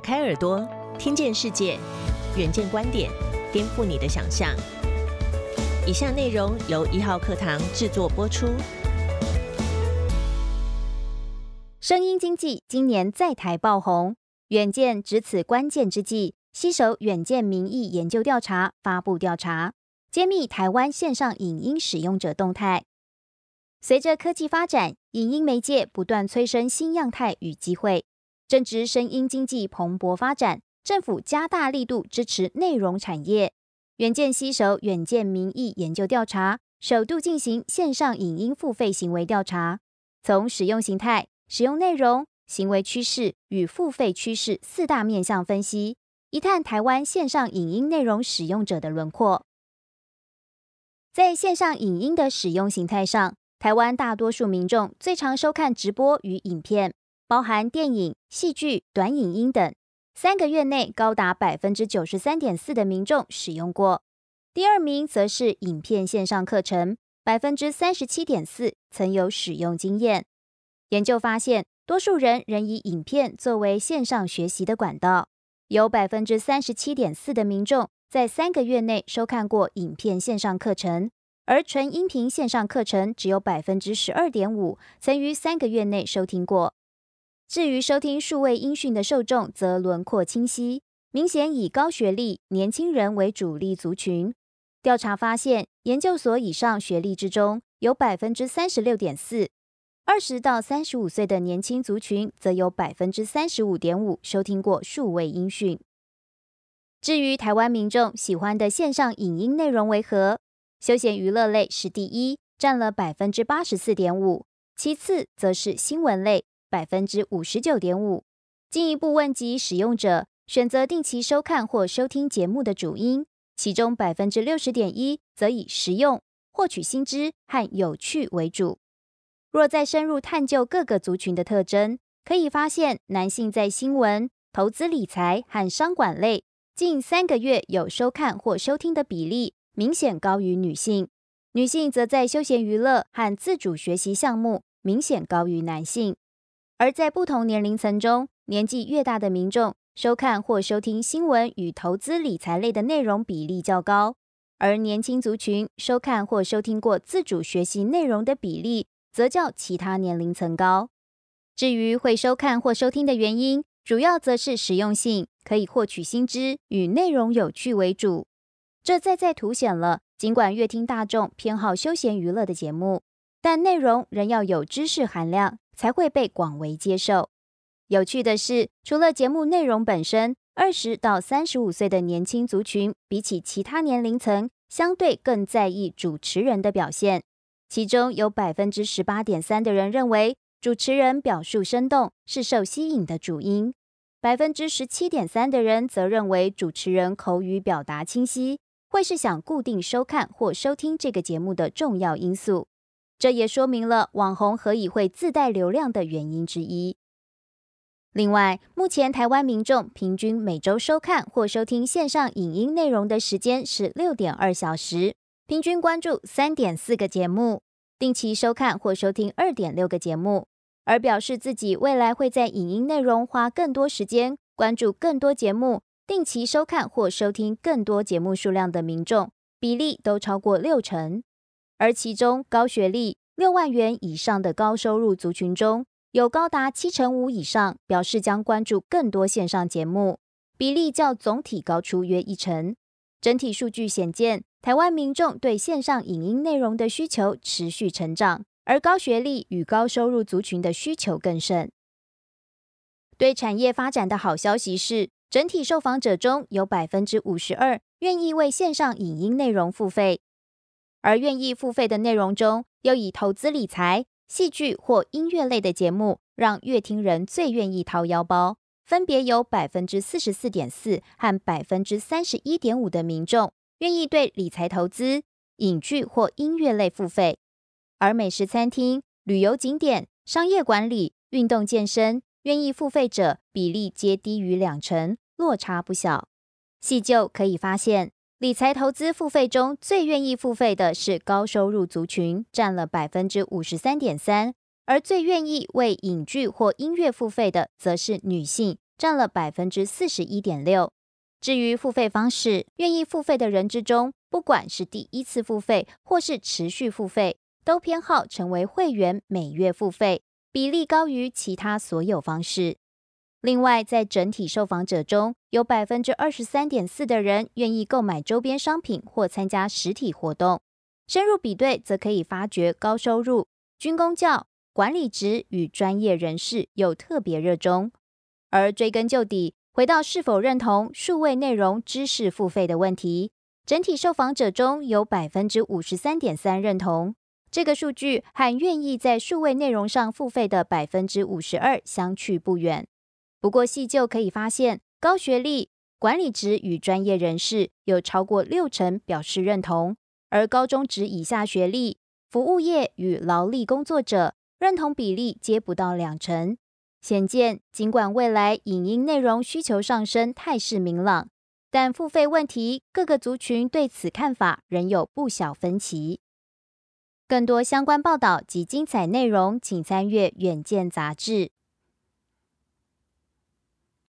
开耳朵，听见世界，远见观点，颠覆你的想象。以下内容由一号课堂制作播出。声音经济今年在台爆红，远见值此关键之际，携手远见民意研究调查发布调查，揭秘台湾线上影音使用者动态。随着科技发展，影音媒介不断催生新样态与机会。正值声音经济蓬勃发展，政府加大力度支持内容产业。远见携手远见民意研究调查，首度进行线上影音付费行为调查，从使用形态、使用内容、行为趋势与付费趋势四大面向分析，一探台湾线上影音内容使用者的轮廓。在线上影音的使用形态上，台湾大多数民众最常收看直播与影片。包含电影、戏剧、短影音等，三个月内高达百分之九十三点四的民众使用过。第二名则是影片线上课程，百分之三十七点四曾有使用经验。研究发现，多数人仍以影片作为线上学习的管道，有百分之三十七点四的民众在三个月内收看过影片线上课程，而纯音频线上课程只有百分之十二点五曾于三个月内收听过。至于收听数位音讯的受众，则轮廓清晰，明显以高学历年轻人为主力族群。调查发现，研究所以上学历之中，有百分之三十六点四；二十到三十五岁的年轻族群，则有百分之三十五点五收听过数位音讯。至于台湾民众喜欢的线上影音内容为何？休闲娱乐类是第一，占了百分之八十四点五，其次则是新闻类。百分之五十九点五。进一步问及使用者选择定期收看或收听节目的主因，其中百分之六十点一则以实用、获取新知和有趣为主。若再深入探究各个族群的特征，可以发现男性在新闻、投资理财和商管类近三个月有收看或收听的比例明显高于女性，女性则在休闲娱乐和自主学习项目明显高于男性。而在不同年龄层中，年纪越大的民众收看或收听新闻与投资理财类的内容比例较高，而年轻族群收看或收听过自主学习内容的比例则较其他年龄层高。至于会收看或收听的原因，主要则是实用性，可以获取新知与内容有趣为主。这再再凸显了，尽管乐听大众偏好休闲娱乐的节目，但内容仍要有知识含量。才会被广为接受。有趣的是，除了节目内容本身，二十到三十五岁的年轻族群比起其他年龄层，相对更在意主持人的表现。其中有百分之十八点三的人认为主持人表述生动是受吸引的主因，百分之十七点三的人则认为主持人口语表达清晰会是想固定收看或收听这个节目的重要因素。这也说明了网红何以会自带流量的原因之一。另外，目前台湾民众平均每周收看或收听线上影音内容的时间是六点二小时，平均关注三点四个节目，定期收看或收听二点六个节目。而表示自己未来会在影音内容花更多时间，关注更多节目，定期收看或收听更多节目数量的民众比例都超过六成。而其中高学历六万元以上的高收入族群中，有高达七成五以上表示将关注更多线上节目，比例较总体高出约一成。整体数据显见，台湾民众对线上影音内容的需求持续成长，而高学历与高收入族群的需求更甚。对产业发展的好消息是，整体受访者中有百分之五十二愿意为线上影音内容付费。而愿意付费的内容中，又以投资理财、戏剧或音乐类的节目，让乐听人最愿意掏腰包。分别有百分之四十四点四和百分之三十一点五的民众愿意对理财投资、影剧或音乐类付费。而美食餐厅、旅游景点、商业管理、运动健身，愿意付费者比例皆低于两成，落差不小。细究可以发现。理财投资付费中最愿意付费的是高收入族群，占了百分之五十三点三，而最愿意为影剧或音乐付费的则是女性，占了百分之四十一点六。至于付费方式，愿意付费的人之中，不管是第一次付费或是持续付费，都偏好成为会员，每月付费比例高于其他所有方式。另外，在整体受访者中，有百分之二十三点四的人愿意购买周边商品或参加实体活动。深入比对，则可以发觉高收入、军工教、管理职与专业人士有特别热衷。而追根究底，回到是否认同数位内容知识付费的问题，整体受访者中有百分之五十三点三认同。这个数据和愿意在数位内容上付费的百分之五十二相去不远。不过细究可以发现，高学历、管理职与专业人士有超过六成表示认同，而高中职以下学历、服务业与劳力工作者认同比例皆不到两成。显见，尽管未来影音内容需求上升态势明朗，但付费问题各个族群对此看法仍有不小分歧。更多相关报道及精彩内容，请参阅《远见》杂志。